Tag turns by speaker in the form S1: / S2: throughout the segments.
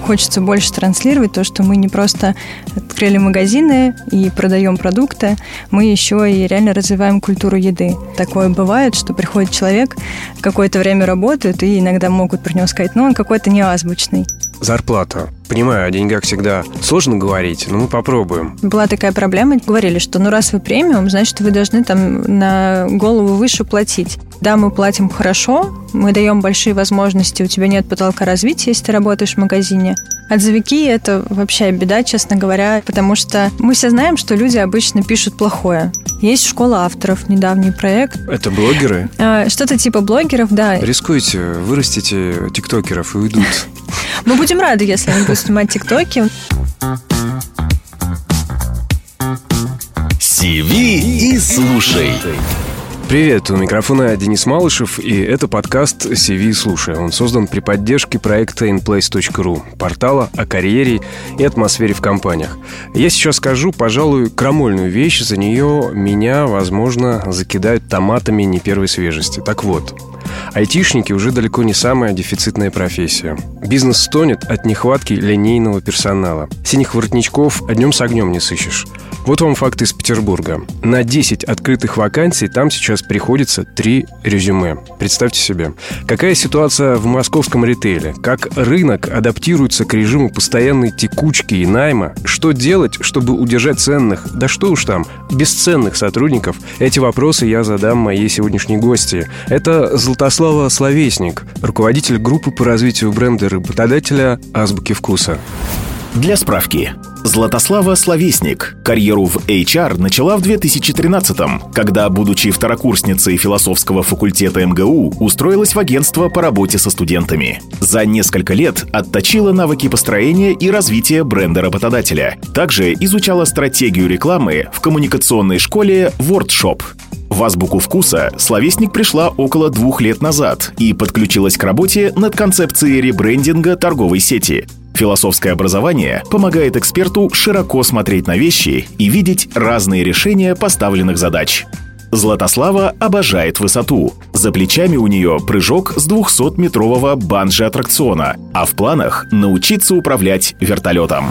S1: хочется больше транслировать то, что мы не просто открыли магазины и продаем продукты, мы еще и реально развиваем культуру еды. Такое бывает, что приходит человек, какое-то время работает, и иногда могут про него сказать, ну, он какой-то не азбучный.
S2: Зарплата. Понимаю, о деньгах всегда сложно говорить, но мы попробуем.
S1: Была такая проблема, говорили, что ну раз вы премиум, значит вы должны там на голову выше платить. Да, мы платим хорошо, мы даем большие возможности, у тебя нет потолка развития, если ты работаешь в магазине. Отзывики – это вообще беда, честно говоря, потому что мы все знаем, что люди обычно пишут плохое. Есть школа авторов, недавний проект.
S2: Это блогеры?
S1: А, что-то типа блогеров, да.
S2: Рискуйте, вырастите тиктокеров и уйдут.
S1: Мы будем рады, если они будут снимать тиктоки.
S3: Сиви и слушай.
S2: Привет, у микрофона Денис Малышев, и это подкаст CV Слушай». Он создан при поддержке проекта inplace.ru, портала о карьере и атмосфере в компаниях. Я сейчас скажу, пожалуй, крамольную вещь, за нее меня, возможно, закидают томатами не первой свежести. Так вот, Айтишники уже далеко не самая дефицитная профессия. Бизнес стонет от нехватки линейного персонала. Синих воротничков днем с огнем не сыщешь. Вот вам факт из Петербурга. На 10 открытых вакансий там сейчас приходится 3 резюме. Представьте себе. Какая ситуация в московском ритейле? Как рынок адаптируется к режиму постоянной текучки и найма? Что делать, чтобы удержать ценных, да что уж там, бесценных сотрудников? Эти вопросы я задам моей сегодняшней гости. Это Златослава Словесник, руководитель группы по развитию бренда работодателя «Азбуки вкуса».
S3: Для справки. Златослава Словесник карьеру в HR начала в 2013-м, когда, будучи второкурсницей философского факультета МГУ, устроилась в агентство по работе со студентами. За несколько лет отточила навыки построения и развития бренда работодателя. Также изучала стратегию рекламы в коммуникационной школе WordShop. В азбуку вкуса словесник пришла около двух лет назад и подключилась к работе над концепцией ребрендинга торговой сети. Философское образование помогает эксперту широко смотреть на вещи и видеть разные решения поставленных задач. Златослава обожает высоту. За плечами у нее прыжок с 200-метрового банджи-аттракциона, а в планах научиться управлять вертолетом.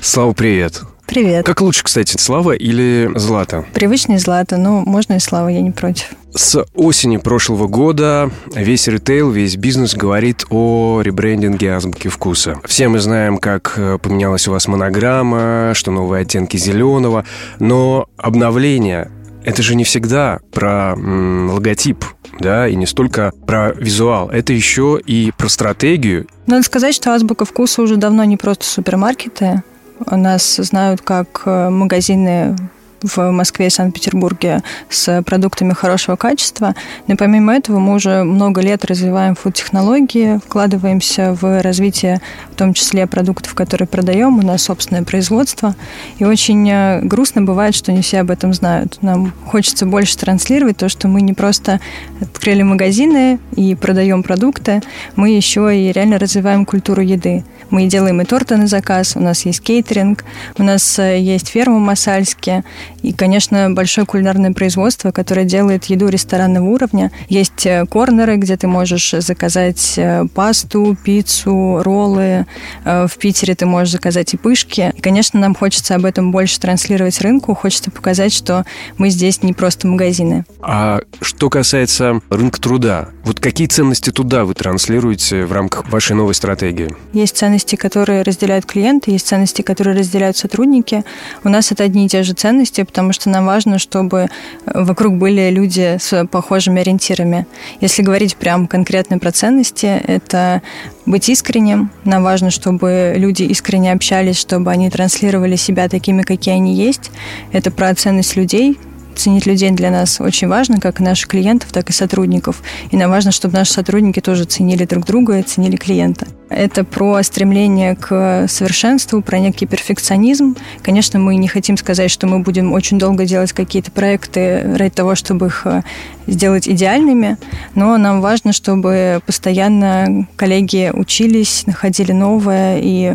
S2: Слава, привет.
S1: Привет.
S2: Как лучше, кстати, Слава или Злата?
S1: Привычный Злата, но можно и Слава, я не против.
S2: С осени прошлого года весь ритейл, весь бизнес говорит о ребрендинге азбуки вкуса. Все мы знаем, как э, поменялась у вас монограмма, что новые оттенки зеленого, но обновление это же не всегда про м, логотип, да, и не столько про визуал. Это еще и про стратегию.
S1: Надо сказать, что азбука вкуса уже давно не просто супермаркеты. Нас знают как э, магазины в Москве и Санкт-Петербурге с продуктами хорошего качества. Но помимо этого мы уже много лет развиваем фуд-технологии, вкладываемся в развитие в том числе продуктов, которые продаем. У нас собственное производство. И очень э, грустно бывает, что не все об этом знают. Нам хочется больше транслировать то, что мы не просто открыли магазины и продаем продукты, мы еще и реально развиваем культуру еды. Мы делаем и торты на заказ, у нас есть кейтеринг, у нас э, есть ферма в Масальске, и, конечно, большое кулинарное производство, которое делает еду ресторанного уровня. Есть э, корнеры, где ты можешь заказать э, пасту, пиццу, роллы. В Питере ты можешь заказать и пышки. И, конечно, нам хочется об этом больше транслировать рынку, хочется показать, что мы здесь не просто магазины.
S2: А что касается рынка труда, вот какие ценности туда вы транслируете в рамках вашей новой стратегии?
S1: Есть ценности, которые разделяют клиенты, есть ценности, которые разделяют сотрудники. У нас это одни и те же ценности, потому что нам важно, чтобы вокруг были люди с похожими ориентирами. Если говорить прям конкретно про ценности, это быть искренним. Нам важно, чтобы люди искренне общались, чтобы они транслировали себя такими, какие они есть. Это про ценность людей, ценить людей для нас очень важно, как и наших клиентов, так и сотрудников. И нам важно, чтобы наши сотрудники тоже ценили друг друга и ценили клиента. Это про стремление к совершенству, про некий перфекционизм. Конечно, мы не хотим сказать, что мы будем очень долго делать какие-то проекты ради того, чтобы их э, сделать идеальными, но нам важно, чтобы постоянно коллеги учились, находили новое и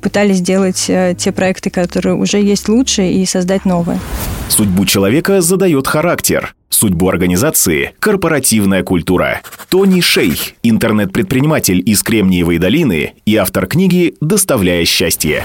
S1: пытались сделать э, те проекты, которые уже есть лучше, и создать новые.
S3: Судьбу человека задает характер. Судьбу организации – корпоративная культура. Тони Шей, интернет-предприниматель из Кремниевой долины и автор книги «Доставляя счастье».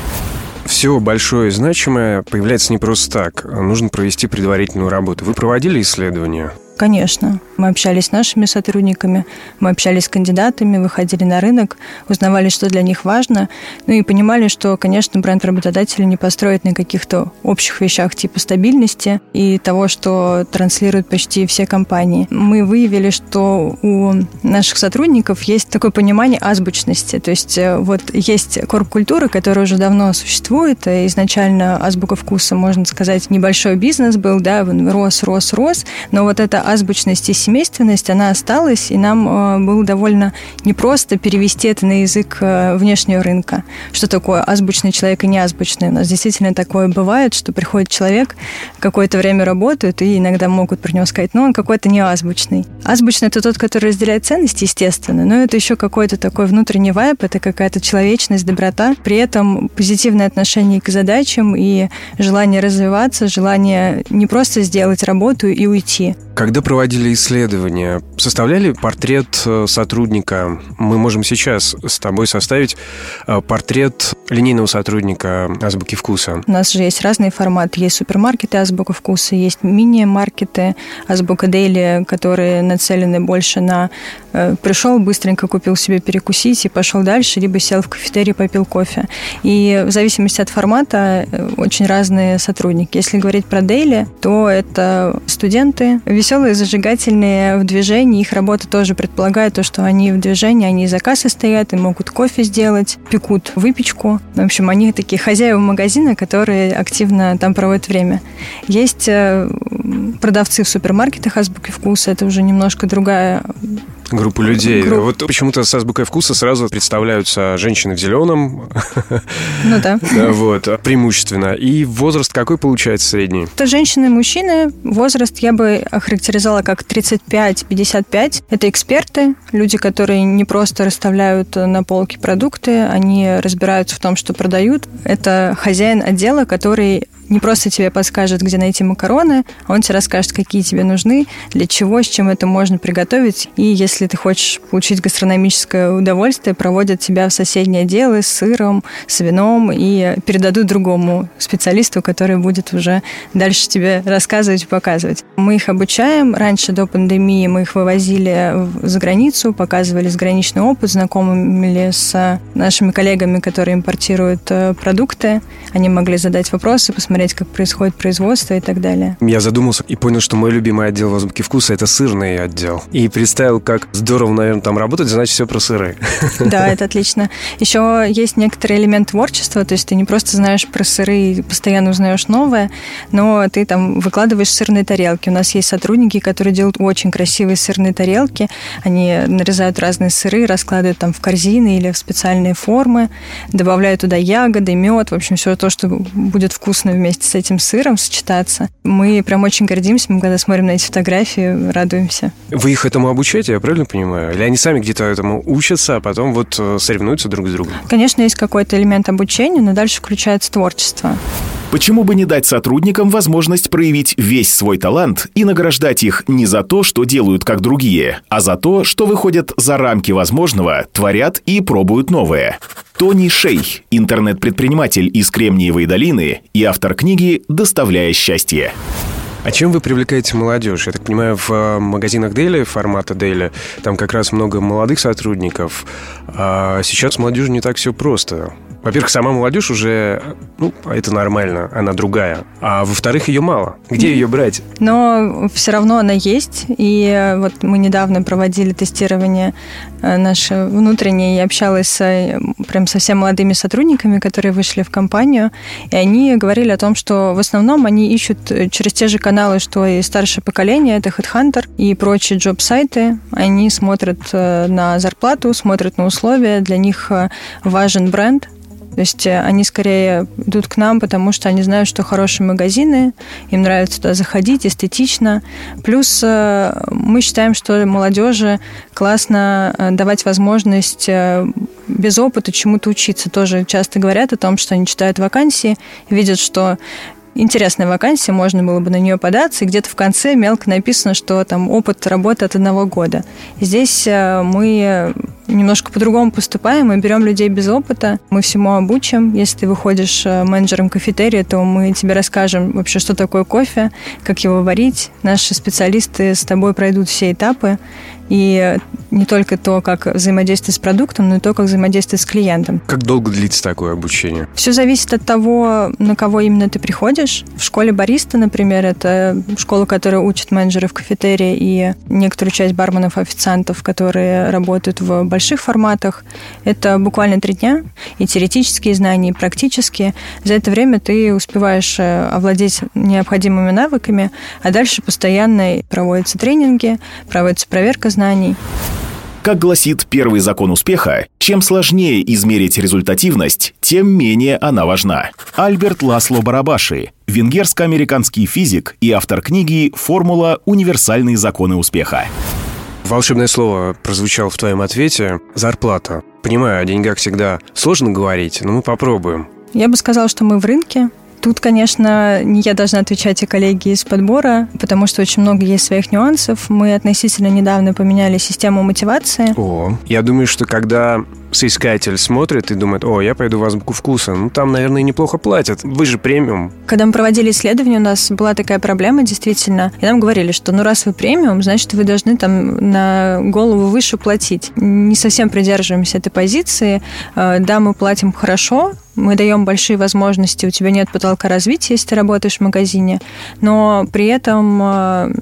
S2: Все большое и значимое появляется не просто так. Нужно провести предварительную работу. Вы проводили исследования?
S1: Конечно. Мы общались с нашими сотрудниками, мы общались с кандидатами, выходили на рынок, узнавали, что для них важно, ну и понимали, что, конечно, бренд работодателя не построит на каких-то общих вещах типа стабильности и того, что транслируют почти все компании. Мы выявили, что у наших сотрудников есть такое понимание азбучности, то есть э, вот есть корп-культура, которая уже давно существует, и изначально азбука вкуса, можно сказать, небольшой бизнес был, да, он рос, рос, рос, но вот эта азбучность и семейственность, она осталась, и нам э, было довольно непросто перевести это на язык э, внешнего рынка. Что такое азбучный человек и неазбучный? У нас действительно такое бывает, что приходит человек, какое-то время работает, и иногда могут про него сказать, ну, он какой-то неазбучный. Азбучный – это тот, который разделяет ценности, естественно, но это еще какой-то такой внутренний вайп, это какая-то человечность, доброта, при этом позитивное отношение к задачам и желание развиваться, желание не просто сделать работу и уйти.
S2: Когда проводили исследования, составляли портрет э, сотрудника. Мы можем сейчас с тобой составить э, портрет линейного сотрудника Азбуки Вкуса.
S1: У нас же есть разные форматы. Есть супермаркеты Азбука Вкуса, есть мини-маркеты Азбука Дейли, которые нацелены больше на э, пришел, быстренько купил себе перекусить и пошел дальше, либо сел в кафетерий, попил кофе. И в зависимости от формата очень разные сотрудники. Если говорить про Daily, то это студенты, веселые, зажигательные в движении. Их работа тоже предполагает то, что они в движении, они за кассой стоят и могут кофе сделать, пекут выпечку. В общем, они такие хозяева магазина, которые активно там проводят время. Есть э, продавцы в супермаркетах азбуки вкуса, это уже немножко другая
S2: Группу людей. Групп... Вот почему-то с азбукой вкуса сразу представляются женщины в зеленом.
S1: Ну да.
S2: Вот, преимущественно. И возраст какой получается средний?
S1: Это женщины и мужчины. Возраст я бы охарактеризовала как 35-55. Это эксперты, люди, которые не просто расставляют на полке продукты, они разбираются в том, что продают. Это хозяин отдела, который не просто тебе подскажет, где найти макароны, а он тебе расскажет, какие тебе нужны, для чего, с чем это можно приготовить. И если ты хочешь получить гастрономическое удовольствие, проводят тебя в соседнее отделы с сыром, с вином и передадут другому специалисту, который будет уже дальше тебе рассказывать и показывать. Мы их обучаем. Раньше, до пандемии, мы их вывозили за границу, показывали заграничный опыт, знакомили с нашими коллегами, которые импортируют э, продукты. Они могли задать вопросы, посмотреть, посмотреть, как происходит производство и так далее.
S2: Я задумался и понял, что мой любимый отдел в азбуке вкуса – это сырный отдел. И представил, как здорово, наверное, там работать, значит, все про сыры.
S1: Да, это отлично. Еще есть некоторый элемент творчества, то есть ты не просто знаешь про сыры и постоянно узнаешь новое, но ты там выкладываешь сырные тарелки. У нас есть сотрудники, которые делают очень красивые сырные тарелки. Они нарезают разные сыры, раскладывают там в корзины или в специальные формы, добавляют туда ягоды, мед, в общем, все то, что будет вкусно вместе вместе с этим сыром сочетаться. Мы прям очень гордимся, мы когда смотрим на эти фотографии, радуемся.
S2: Вы их этому обучаете, я правильно понимаю? Или они сами где-то этому учатся, а потом вот э, соревнуются друг с другом?
S1: Конечно, есть какой-то элемент обучения, но дальше включается творчество.
S3: Почему бы не дать сотрудникам возможность проявить весь свой талант и награждать их не за то, что делают как другие, а за то, что выходят за рамки возможного, творят и пробуют новое? Тони Шей, интернет-предприниматель из Кремниевой долины и автор книги «Доставляя счастье».
S2: А чем вы привлекаете молодежь? Я так понимаю, в э, магазинах Дейли, формата Дейли, там как раз много молодых сотрудников. А сейчас молодежи не так все просто. Во-первых, сама молодежь уже, ну, это нормально, она другая. А во-вторых, ее мало. Где ее брать?
S1: Но все равно она есть. И вот мы недавно проводили тестирование э, наше внутреннее и общалась с прям совсем молодыми сотрудниками, которые вышли в компанию. И они говорили о том, что в основном они ищут через те же каналы, что и старшее поколение, это HeadHunter и прочие джоб-сайты. Они смотрят э, на зарплату, смотрят на условия. Для них э, важен бренд, то есть э, они скорее идут к нам, потому что они знают, что хорошие магазины, им нравится туда заходить, эстетично. Плюс э, мы считаем, что молодежи классно э, давать возможность без опыта чему-то учиться. Тоже часто говорят о том, что они читают вакансии, видят, что интересная вакансия, можно было бы на нее податься, и где-то в конце мелко написано, что там опыт работы от одного года. Здесь э, мы немножко по-другому поступаем, мы берем людей без опыта, мы всему обучим. Если ты выходишь э, менеджером кафетерия, то мы тебе расскажем вообще, что такое кофе, как его варить. Наши специалисты с тобой пройдут все этапы, и не только то, как взаимодействовать с продуктом, но и то, как взаимодействовать с клиентом.
S2: Как долго длится такое обучение?
S1: Все зависит от того, на кого именно ты приходишь. В школе бариста, например, это школа, которая учит менеджеров кафетерия и некоторую часть барменов, официантов, которые работают в больших форматах. Это буквально три дня, и теоретические знания, и практические. За это время ты успеваешь э, овладеть необходимыми навыками, а дальше постоянно проводятся тренинги, проводится проверка знаний.
S3: Как гласит первый закон успеха, чем сложнее измерить результативность, тем менее она важна. Альберт Ласло Барабаши, венгерско-американский физик и автор книги «Формула. Универсальные законы успеха».
S2: Волшебное слово прозвучало в твоем ответе – зарплата. Понимаю, о деньгах всегда сложно говорить, но мы попробуем.
S1: Я бы сказала, что мы в рынке, Тут, конечно, не я должна отвечать, а коллеги из подбора, потому что очень много есть своих нюансов. Мы относительно недавно поменяли систему мотивации.
S2: О, я думаю, что когда соискатель смотрит и думает, о, я пойду в азбуку вкуса, ну там, наверное, неплохо платят. Вы же премиум.
S1: Когда мы проводили исследование, у нас была такая проблема, действительно. И нам говорили, что ну раз вы премиум, значит, вы должны там на голову выше платить. Не совсем придерживаемся этой позиции. Э, да, мы платим хорошо, мы даем большие возможности, у тебя нет потолка развития, если ты работаешь в магазине, но при этом э,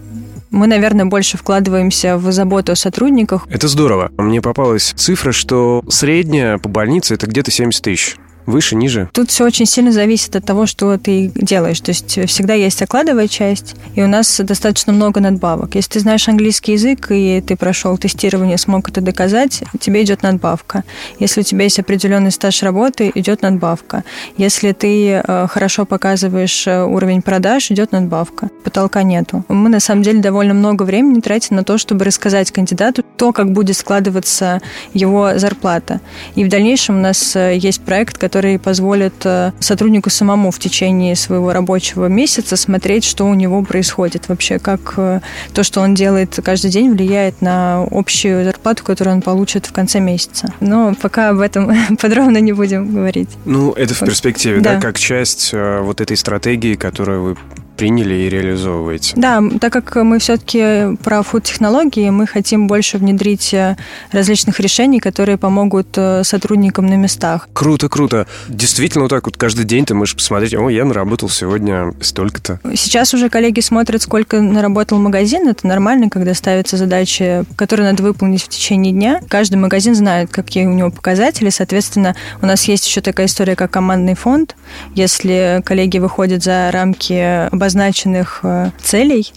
S1: мы, наверное, больше вкладываемся в заботу о сотрудниках.
S2: Это здорово. Мне попалась цифра, что средняя по больнице это где-то 70 тысяч. Выше, ниже?
S1: Тут все очень сильно зависит от того, что ты делаешь. То есть всегда есть окладовая часть, и у нас достаточно много надбавок. Если ты знаешь английский язык, и ты прошел тестирование, смог это доказать, тебе идет надбавка. Если у тебя есть определенный стаж работы, идет надбавка. Если ты э, хорошо показываешь э, уровень продаж, идет надбавка. Потолка нету. Мы, на самом деле, довольно много времени тратим на то, чтобы рассказать кандидату то, как будет складываться его зарплата. И в дальнейшем у нас э, есть проект, который который позволит э, сотруднику самому в течение своего рабочего месяца смотреть, что у него происходит вообще, как э, то, что он делает каждый день, влияет на общую зарплату, которую он получит в конце месяца. Но пока об этом подробно не будем говорить.
S2: Ну, это в перспективе, да, да как часть э, вот этой стратегии, которую вы приняли и реализовываете.
S1: Да, так как мы все-таки про фуд-технологии, мы хотим больше внедрить э, различных решений, которые помогут э, сотрудникам на местах.
S2: Круто, круто. Действительно, вот так вот каждый день ты можешь посмотреть, о, я наработал сегодня столько-то.
S1: Сейчас уже коллеги смотрят, сколько наработал магазин. Это нормально, когда ставятся задачи, которые надо выполнить в течение дня. Каждый магазин знает, какие у него показатели. Соответственно, у нас есть еще такая история, как командный фонд. Если коллеги выходят за рамки обозначенных э, целей,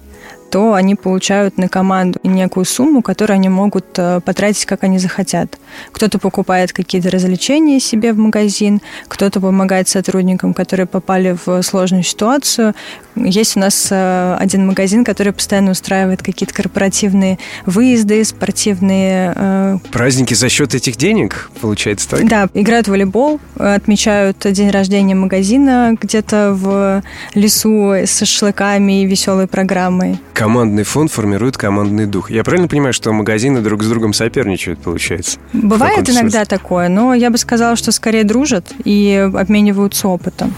S1: то они получают на команду некую сумму, которую они могут э, потратить, как они захотят. Кто-то покупает какие-то развлечения себе в магазин, кто-то помогает сотрудникам, которые попали в сложную ситуацию. Есть у нас э, один магазин, который постоянно устраивает какие-то корпоративные выезды, спортивные...
S2: Праздники за счет этих денег, получается так?
S1: Да, играют в волейбол, отмечают день рождения магазина где-то в лесу с шашлыками и веселой программой
S2: командный фонд формирует командный дух. Я правильно понимаю, что магазины друг с другом соперничают, получается?
S1: Бывает иногда такое, но я бы сказала, что скорее дружат и обмениваются опытом.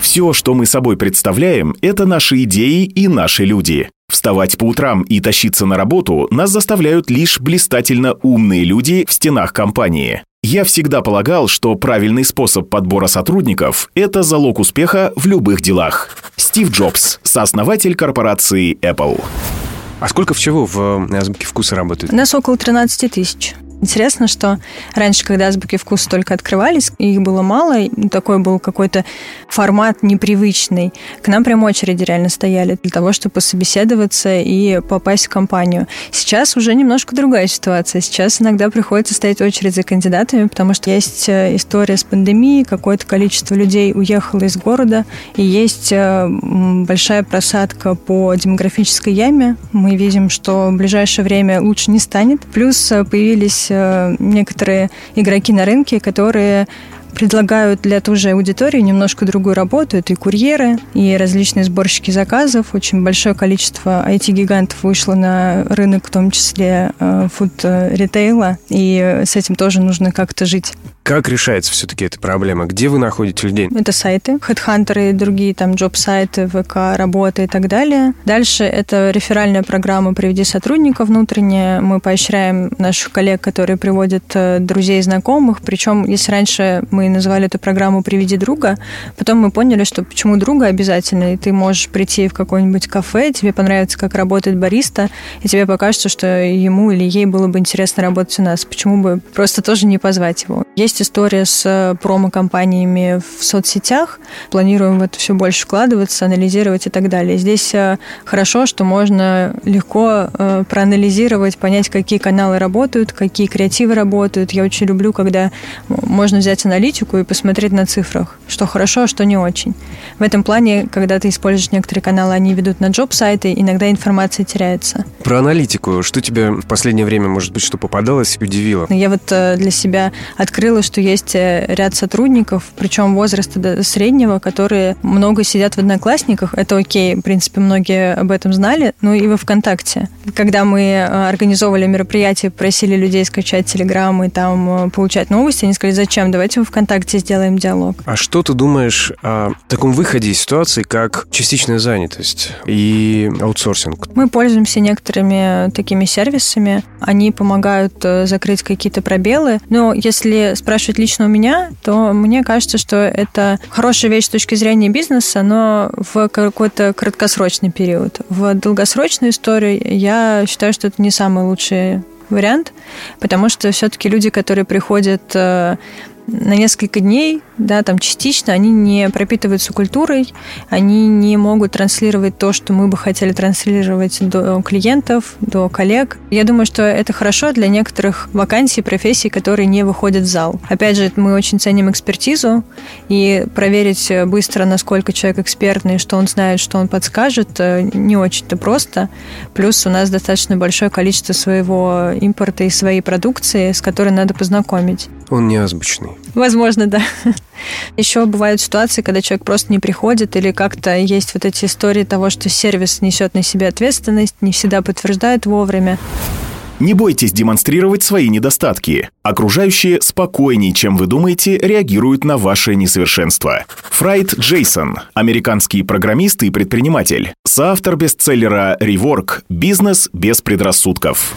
S3: Все, что мы собой представляем, это наши идеи и наши люди. Вставать по утрам и тащиться на работу нас заставляют лишь блистательно умные люди в стенах компании. Я всегда полагал, что правильный способ подбора сотрудников – это залог успеха в любых делах. Стив Джобс, сооснователь корпорации Apple.
S2: А сколько всего в азбуке вкуса работает?
S1: У нас около 13 тысяч. Интересно, что раньше, когда азбуки вкуса только открывались, их было мало, такой был какой-то формат непривычный. К нам прям очереди реально стояли для того, чтобы пособеседоваться и попасть в компанию. Сейчас уже немножко другая ситуация. Сейчас иногда приходится стоять очередь за кандидатами, потому что есть э, история с пандемией, какое-то количество людей уехало из города, и есть э, большая просадка по демографической яме. Мы видим, что в ближайшее время лучше не станет. Плюс э, появились некоторые игроки на рынке, которые предлагают для той же аудитории немножко другую работу. Это и курьеры, и различные сборщики заказов. Очень большое количество IT-гигантов вышло на рынок, в том числе э, фуд-ритейла, и с этим тоже нужно как-то жить.
S2: Как решается все-таки эта проблема? Где вы находите людей?
S1: Это сайты, HeadHunter и другие там джоб-сайты, ВК, работа и так далее. Дальше это реферальная программа «Приведи сотрудника» внутренняя. Мы поощряем наших коллег, которые приводят э, друзей и знакомых. Причем, если раньше мы называли эту программу «Приведи друга», потом мы поняли, что почему друга обязательно, и ты можешь прийти в какое-нибудь кафе, тебе понравится, как работает бариста, и тебе покажется, что ему или ей было бы интересно работать у нас. Почему бы просто тоже не позвать его? Есть есть история с э, промо-компаниями в соцсетях. Планируем в это все больше вкладываться, анализировать и так далее. Здесь э, хорошо, что можно легко э, проанализировать, понять, какие каналы работают, какие креативы работают. Я очень люблю, когда можно взять аналитику и посмотреть на цифрах, что хорошо, а что не очень. В этом плане, когда ты используешь некоторые каналы, они ведут на джоб-сайты, иногда информация теряется.
S2: Про аналитику. Что тебе в последнее время, может быть, что попадалось удивило?
S1: Я вот для себя открыла что есть э, ряд сотрудников, причем возраста среднего, которые много сидят в одноклассниках. Это окей, в принципе, многие об этом знали. Ну и во ВКонтакте. Когда мы э, организовывали мероприятие, просили людей скачать Телеграм и там э, получать новости, они сказали, зачем, давайте в ВКонтакте сделаем диалог.
S2: А что ты думаешь о таком выходе из ситуации, как частичная занятость и аутсорсинг?
S1: Мы пользуемся некоторыми такими сервисами. Они помогают закрыть какие-то пробелы. Но если спрашивать лично у меня, то мне кажется, что это хорошая вещь с точки зрения бизнеса, но в какой-то краткосрочный период. В долгосрочную историю я считаю, что это не самый лучший вариант, потому что все-таки люди, которые приходят э, на несколько дней, да, там частично, они не пропитываются культурой, они не могут транслировать то, что мы бы хотели транслировать до клиентов, до коллег. Я думаю, что это хорошо для некоторых вакансий, профессий, которые не выходят в зал. Опять же, мы очень ценим экспертизу, и проверить быстро, насколько человек экспертный, что он знает, что он подскажет, э, не очень-то просто. Плюс у нас достаточно большое количество своего импорта и своей продукции, с которой надо познакомить.
S2: Он неазбучный.
S1: Возможно, да. Еще бывают ситуации, когда человек просто не приходит, или как-то есть вот эти истории того, что сервис несет на себе ответственность, не всегда подтверждает вовремя.
S3: Не бойтесь демонстрировать свои недостатки. Окружающие спокойнее, чем вы думаете, реагируют на ваше несовершенство. Фрайт Джейсон, американский программист и предприниматель, соавтор бестселлера «Реворк. Бизнес без предрассудков».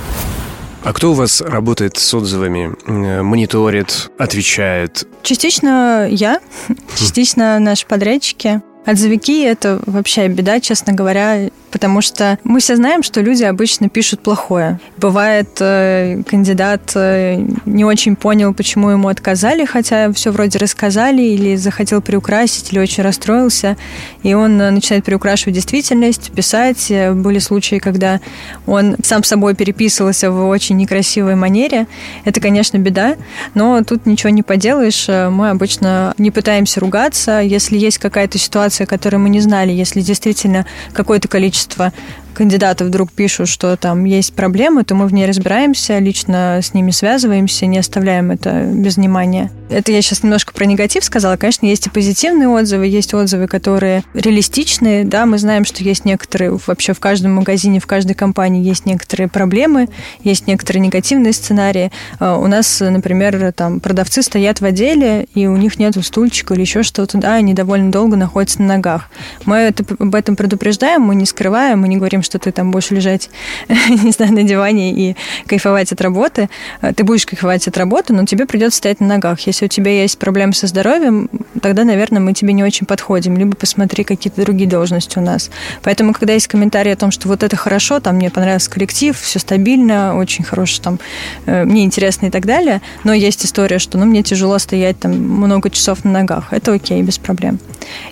S2: А кто у вас работает с отзывами, мониторит, отвечает?
S1: Частично я, частично наши подрядчики. Отзывики – это вообще беда, честно говоря потому что мы все знаем, что люди обычно пишут плохое. Бывает, э, кандидат э, не очень понял, почему ему отказали, хотя все вроде рассказали, или захотел приукрасить, или очень расстроился, и он э, начинает приукрашивать действительность, писать. Были случаи, когда он сам собой переписывался в очень некрасивой манере. Это, конечно, беда, но тут ничего не поделаешь. Мы обычно не пытаемся ругаться. Если есть какая-то ситуация, которую мы не знали, если действительно какое-то количество количество кандидаты вдруг пишут, что там есть проблемы, то мы в ней разбираемся, лично с ними связываемся, не оставляем это без внимания. Это я сейчас немножко про негатив сказала. Конечно, есть и позитивные отзывы, есть отзывы, которые реалистичные. Да, мы знаем, что есть некоторые, вообще в каждом магазине, в каждой компании есть некоторые проблемы, есть некоторые негативные сценарии. А, у нас, например, там продавцы стоят в отделе, и у них нет стульчика или еще что-то, да, они довольно долго находятся на ногах. Мы это, об этом предупреждаем, мы не скрываем, мы не говорим, что ты там будешь лежать, не знаю, на диване и кайфовать от работы. А, ты будешь кайфовать от работы, но тебе придется стоять на ногах. Если у тебя есть проблемы со здоровьем, тогда, наверное, мы тебе не очень подходим. Либо посмотри какие-то другие должности у нас. Поэтому, когда есть комментарии о том, что вот это хорошо, там мне понравился коллектив, все стабильно, очень хороший, там, э, мне интересно и так далее, но есть история, что, ну, мне тяжело стоять там много часов на ногах. Это окей, без проблем.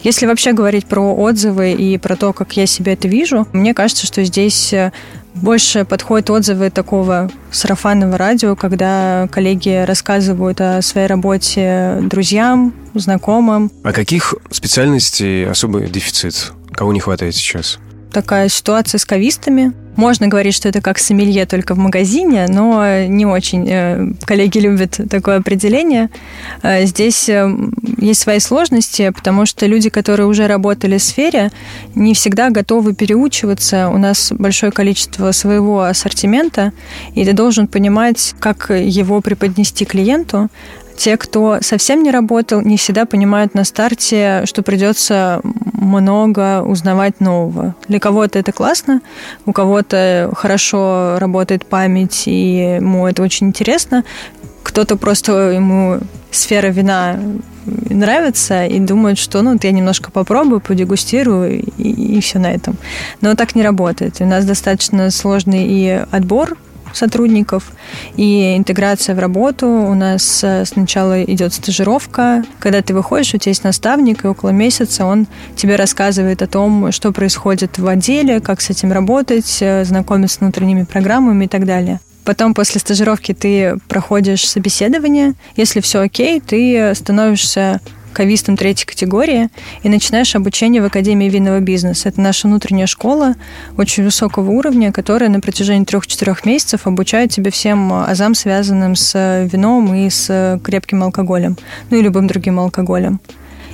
S1: Если вообще говорить про отзывы и про то, как я себе это вижу, мне кажется, что здесь э, больше подходят отзывы такого сарафанного радио, когда коллеги рассказывают о своей работе друзьям, знакомым.
S2: А каких специальностей особый дефицит? Кого не хватает сейчас?
S1: Такая ситуация с кавистами. Можно говорить, что это как сомелье только в магазине, но не очень э, коллеги любят такое определение. Э, здесь э, есть свои сложности, потому что люди, которые уже работали в сфере, не всегда готовы переучиваться. У нас большое количество своего ассортимента, и ты должен понимать, как его преподнести клиенту, те, кто совсем не работал, не всегда понимают на старте, что придется много узнавать нового. Для кого-то это классно, у кого-то хорошо работает память, и ему это очень интересно. Кто-то просто ему сфера вина нравится и думает, что ну, вот я немножко попробую, подегустирую, и, и все на этом. Но так не работает. У нас достаточно сложный и отбор сотрудников и интеграция в работу. У нас э, сначала идет стажировка. Когда ты выходишь, у тебя есть наставник, и около месяца он тебе рассказывает о том, что происходит в отделе, как с этим работать, э, знакомиться с внутренними программами и так далее. Потом после стажировки ты проходишь собеседование. Если все окей, ты становишься кавистом третьей категории и начинаешь обучение в Академии винного бизнеса. Это наша внутренняя школа очень высокого уровня, которая на протяжении трех-четырех месяцев обучает тебя всем азам, связанным с вином и с крепким алкоголем, ну и любым другим алкоголем.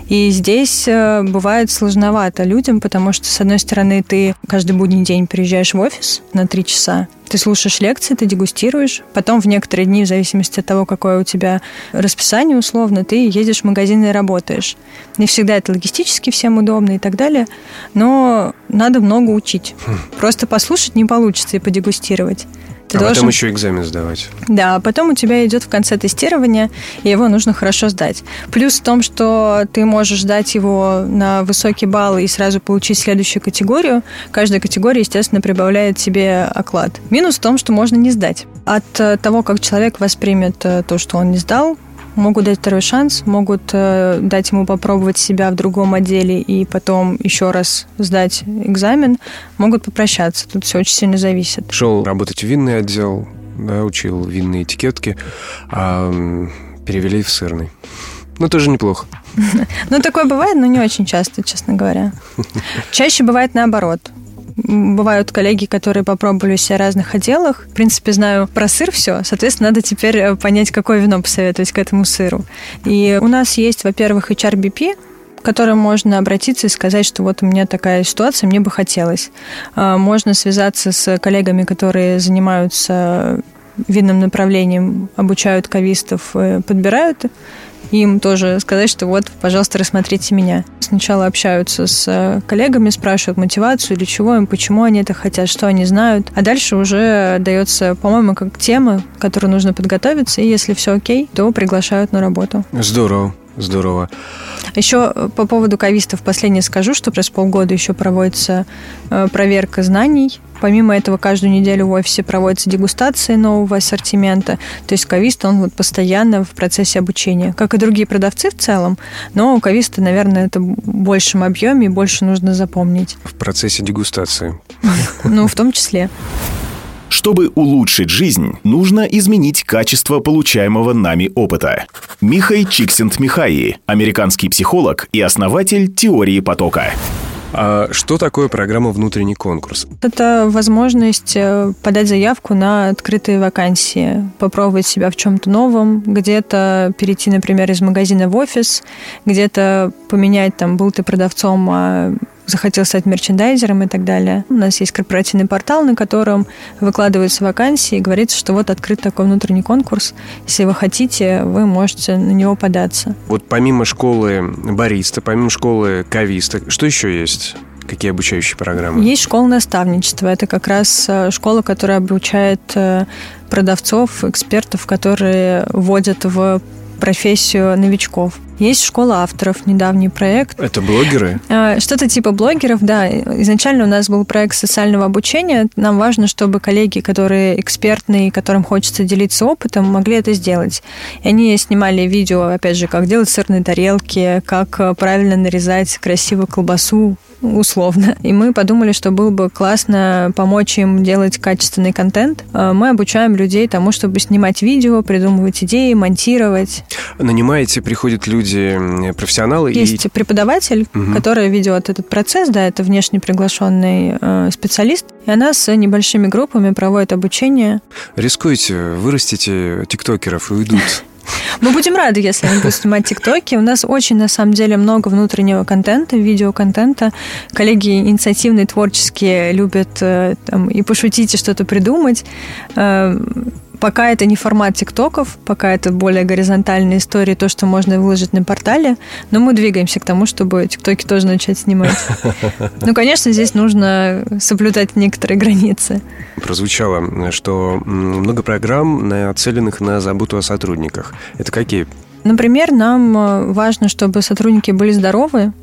S1: И здесь э, бывает сложновато людям, потому что, с одной стороны, ты каждый будний день приезжаешь в офис на три часа, ты слушаешь лекции, ты дегустируешь, потом в некоторые дни, в зависимости от того, какое у тебя расписание условно, ты едешь в магазин и работаешь. Не всегда это логистически всем удобно и так далее, но надо много учить. Хм. Просто послушать не получится и подегустировать.
S2: Ты а должен... потом еще экзамен сдавать.
S1: Да, а потом у тебя идет в конце тестирование, и его нужно хорошо сдать. Плюс в том, что ты можешь сдать его на высокий балл и сразу получить следующую категорию. Каждая категория, естественно, прибавляет себе оклад. Минус в том, что можно не сдать. От того, как человек воспримет э, то, что он не сдал, могут дать второй шанс, могут э, дать ему попробовать себя в другом отделе и потом еще раз сдать экзамен, могут попрощаться. Тут все очень сильно зависит.
S2: Шел работать в винный отдел, да, учил винные этикетки, а перевели в сырный. Ну, тоже неплохо.
S1: Ну, такое бывает, но не очень часто, честно говоря. Чаще бывает наоборот бывают коллеги, которые попробовали все в разных отделах. В принципе, знаю про сыр все. Соответственно, надо теперь э, понять, какое вино посоветовать к этому сыру. И у нас есть, во-первых, HRBP, к которому можно обратиться и сказать, что вот у меня такая ситуация, мне бы хотелось. А, можно связаться с коллегами, которые занимаются винным направлением, обучают кавистов, э, подбирают им тоже сказать, что вот, пожалуйста, рассмотрите меня. Сначала общаются с э, коллегами, спрашивают мотивацию, для чего им, почему они это хотят, что они знают. А дальше уже дается, по-моему, как тема, к которой нужно подготовиться, и если все окей, то приглашают на работу.
S2: Здорово. Здорово.
S1: Еще э, по поводу кавистов последнее скажу, что раз полгода еще проводится э, проверка знаний. Помимо этого, каждую неделю в офисе проводятся дегустации нового ассортимента. То есть кавист, он вот постоянно в процессе обучения. Как и другие продавцы в целом, но у кависта, наверное, это в большем объеме и больше нужно запомнить.
S2: В процессе дегустации.
S1: Ну, в том числе.
S3: Чтобы улучшить жизнь, нужно изменить качество получаемого нами опыта. Михай Чиксент-Михаи, американский психолог и основатель теории потока.
S2: А что такое программа «Внутренний конкурс»?
S1: Это возможность э, подать заявку на открытые вакансии, попробовать себя в чем-то новом, где-то перейти, например, из магазина в офис, где-то поменять, там, был ты продавцом, а захотел стать мерчендайзером и так далее. У нас есть корпоративный портал, на котором выкладываются вакансии и говорится, что вот открыт такой внутренний конкурс. Если вы хотите, вы можете на него податься.
S2: Вот помимо школы бариста, помимо школы кависта, что еще есть? Какие обучающие программы?
S1: Есть школа наставничества. Это как раз э, школа, которая обучает э, продавцов, экспертов, которые вводят в профессию новичков. Есть школа авторов, недавний проект.
S2: Это блогеры?
S1: А, что-то типа блогеров, да. Изначально у нас был проект социального обучения. Нам важно, чтобы коллеги, которые экспертные, которым хочется делиться опытом, могли это сделать. И они снимали видео, опять же, как делать сырные тарелки, как правильно нарезать красивую колбасу, условно. И мы подумали, что было бы классно помочь им делать качественный контент. А, мы обучаем людей тому, чтобы снимать видео, придумывать идеи, монтировать.
S2: Нанимаете, приходят люди люди профессионалы.
S1: Есть и... преподаватель, угу. который ведет этот процесс, да, это внешне приглашенный э, специалист, и она с небольшими группами проводит обучение.
S2: Рискуйте, вырастите тиктокеров и уйдут.
S1: Мы будем рады, если они будут снимать тиктоки. У нас очень, на самом деле, много внутреннего контента, видеоконтента. Коллеги инициативные, творческие, любят э, там, и пошутить, и что-то придумать. Пока это не формат тиктоков, пока это более горизонтальные истории, то, что можно выложить на портале, но мы двигаемся к тому, чтобы тиктоки тоже начать снимать. Ну, конечно, здесь нужно соблюдать некоторые границы.
S2: Прозвучало, что много программ, нацеленных на заботу о сотрудниках. Это какие?
S1: Например, нам э, важно, чтобы сотрудники были здоровы,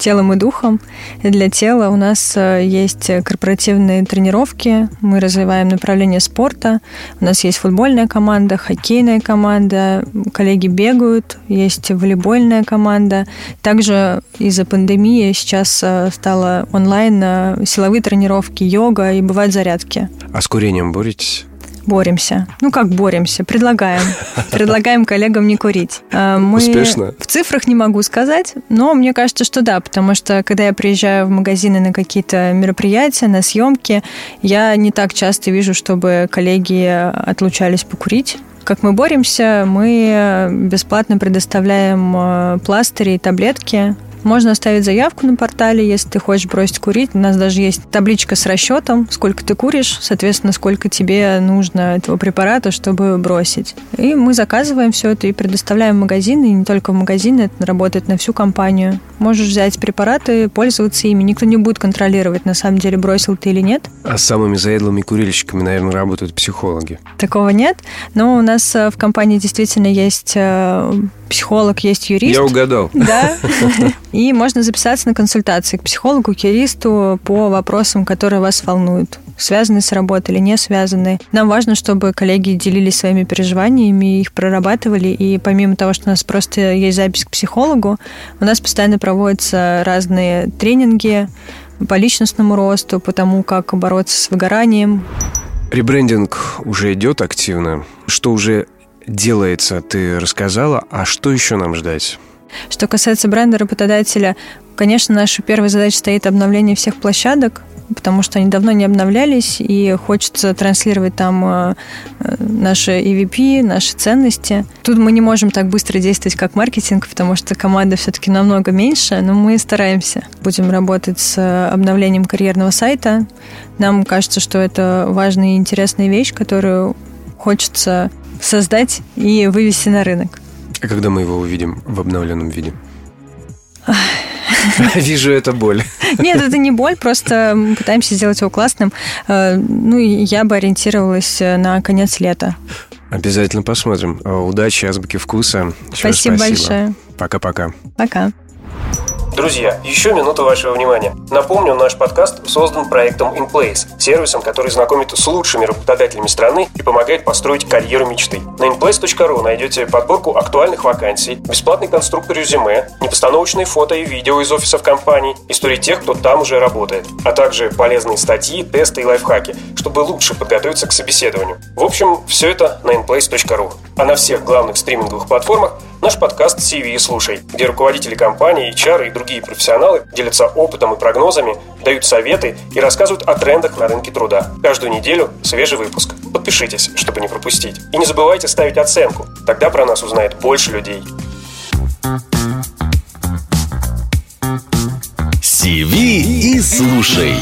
S1: телом и духом. И для тела у нас э, есть корпоративные тренировки, мы развиваем направление спорта, у нас есть футбольная команда, хоккейная команда, коллеги бегают, есть волейбольная команда. Также из-за пандемии сейчас э, стало онлайн э, силовые тренировки, йога и бывают зарядки.
S2: А с курением боретесь?
S1: Боремся. Ну, как боремся? Предлагаем. Предлагаем коллегам не курить.
S2: А, мы Успешно?
S1: В цифрах не могу сказать, но мне кажется, что да, потому что когда я приезжаю в магазины на какие-то мероприятия, на съемки, я не так часто вижу, чтобы коллеги отлучались покурить. Как мы боремся, мы бесплатно предоставляем э, пластыри и таблетки можно оставить заявку на портале, если ты хочешь бросить курить. У нас даже есть табличка с расчетом, сколько ты куришь, соответственно, сколько тебе нужно этого препарата, чтобы бросить. И мы заказываем все это и предоставляем в магазины, и не только в магазины, это работает на всю компанию. Можешь взять препараты, пользоваться ими. Никто не будет контролировать, на самом деле, бросил ты или нет.
S2: А с самыми заедлыми курильщиками, наверное, работают психологи.
S1: Такого нет, но у нас э, в компании действительно есть э, психолог, есть юрист.
S2: Я угадал.
S1: Да. И можно записаться на консультации к психологу, к юристу по вопросам, которые вас волнуют связаны с работой или не связаны. Нам важно, чтобы коллеги делились своими переживаниями, их прорабатывали, и помимо того, что у нас просто есть запись к психологу, у нас постоянно проводятся разные тренинги по личностному росту, по тому, как бороться с выгоранием.
S2: Ребрендинг уже идет активно. Что уже делается, ты рассказала, а что еще нам ждать?
S1: Что касается бренда работодателя, конечно, наша первая задача стоит обновление всех площадок, потому что они давно не обновлялись, и хочется транслировать там э, наши EVP, наши ценности. Тут мы не можем так быстро действовать, как маркетинг, потому что команда все-таки намного меньше, но мы стараемся. Будем работать с обновлением карьерного сайта. Нам кажется, что это важная и интересная вещь, которую хочется создать и вывести на рынок.
S2: А когда мы его увидим в обновленном виде? Вижу это боль.
S1: Нет, это не боль, просто мы пытаемся сделать его классным. Э, ну, я бы ориентировалась э, на конец лета.
S2: Обязательно посмотрим. Удачи, азбуки вкуса.
S1: Еще спасибо, спасибо большое.
S2: Пока-пока.
S1: Пока.
S2: Друзья, еще минуту вашего внимания. Напомню, наш подкаст создан проектом InPlace, сервисом, который знакомит с лучшими работодателями страны и помогает построить карьеру мечты. На inplace.ru найдете подборку актуальных вакансий, бесплатный конструктор резюме, непостановочные фото и видео из офисов компаний, истории тех, кто там уже работает, а также полезные статьи, тесты и лайфхаки, чтобы лучше подготовиться к собеседованию. В общем, все это на inplace.ru. А на всех главных стриминговых платформах наш подкаст CV «Слушай», где руководители компании, HR и другие профессионалы делятся опытом и прогнозами, дают советы и рассказывают о трендах на рынке труда. Каждую неделю свежий выпуск. Подпишитесь, чтобы не пропустить. И не забывайте ставить оценку. Тогда про нас узнает больше людей.
S3: CV и слушай.